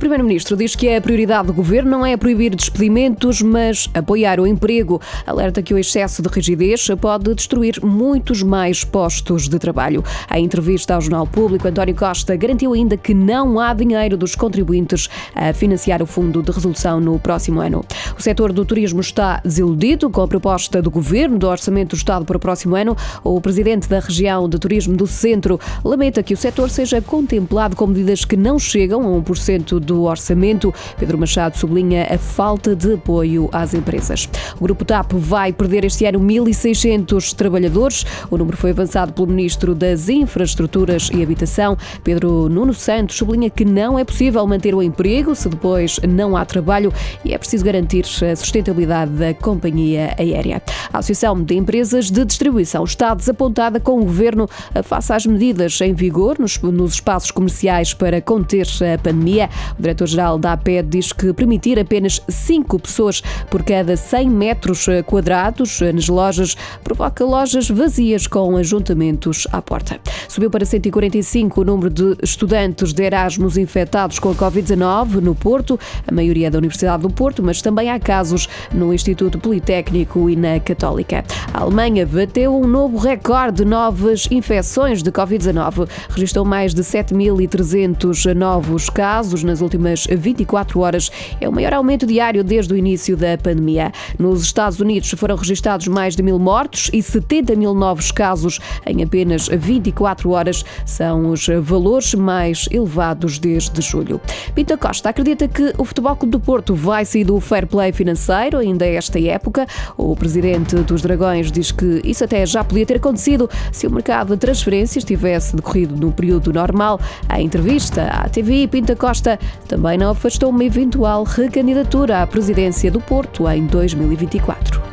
Primeiro-Ministro diz que a prioridade do governo não é proibir despedimentos, mas apoiar o emprego. Alerta que o excesso de rigidez pode destruir muitos mais postos de trabalho. Em entrevista ao Jornal Público, António Costa garantiu ainda que não há dinheiro dos contribuintes a financiar o fundo de resolução no próximo ano. O setor do turismo está desiludido com a proposta do governo do Orçamento do Estado para o próximo ano. O presidente da região de turismo do Centro lamenta que o setor seja contemplado com medidas que não chegam a 1% do orçamento. Pedro Machado sublinha a falta de apoio às empresas. O Grupo TAP vai perder este ano 1.600 trabalhadores. O número foi avançado pelo Ministro das Infraestruturas e Habitação. Pedro Nuno Santos sublinha que não é possível manter o emprego se depois não há trabalho e é preciso garantir a sustentabilidade da companhia aérea. A Associação de Empresas de Distribuição está desapontada com o governo face às medidas em vigor nos, nos espaços comerciais para conter a pandemia. O diretor-geral da APED diz que permitir apenas 5 pessoas por cada 100 metros quadrados nas lojas provoca lojas vazias com ajuntamentos à porta. Subiu para 145 o número de estudantes de Erasmus infectados com a Covid-19 no Porto, a maioria da Universidade do Porto, mas também há casos no Instituto Politécnico e na Católica. A Alemanha bateu um novo recorde de novas infecções de Covid-19. Registrou mais de 7.300 novos casos nas últimas 24 horas. É o maior aumento diário desde o início da pandemia. Nos Estados Unidos foram registrados mais de mil mortos e 70 mil novos casos em apenas 24 horas. São os valores mais elevados desde julho. Pinta Costa acredita que o Futebol Clube do Porto vai sair do fair play financeiro ainda esta época. O presidente dos Dragões diz que isso até já podia ter acontecido se o mercado de transferências tivesse decorrido no período normal. A entrevista à TV, Pinta Costa também não afastou uma eventual recandidatura à presidência do Porto em 2024.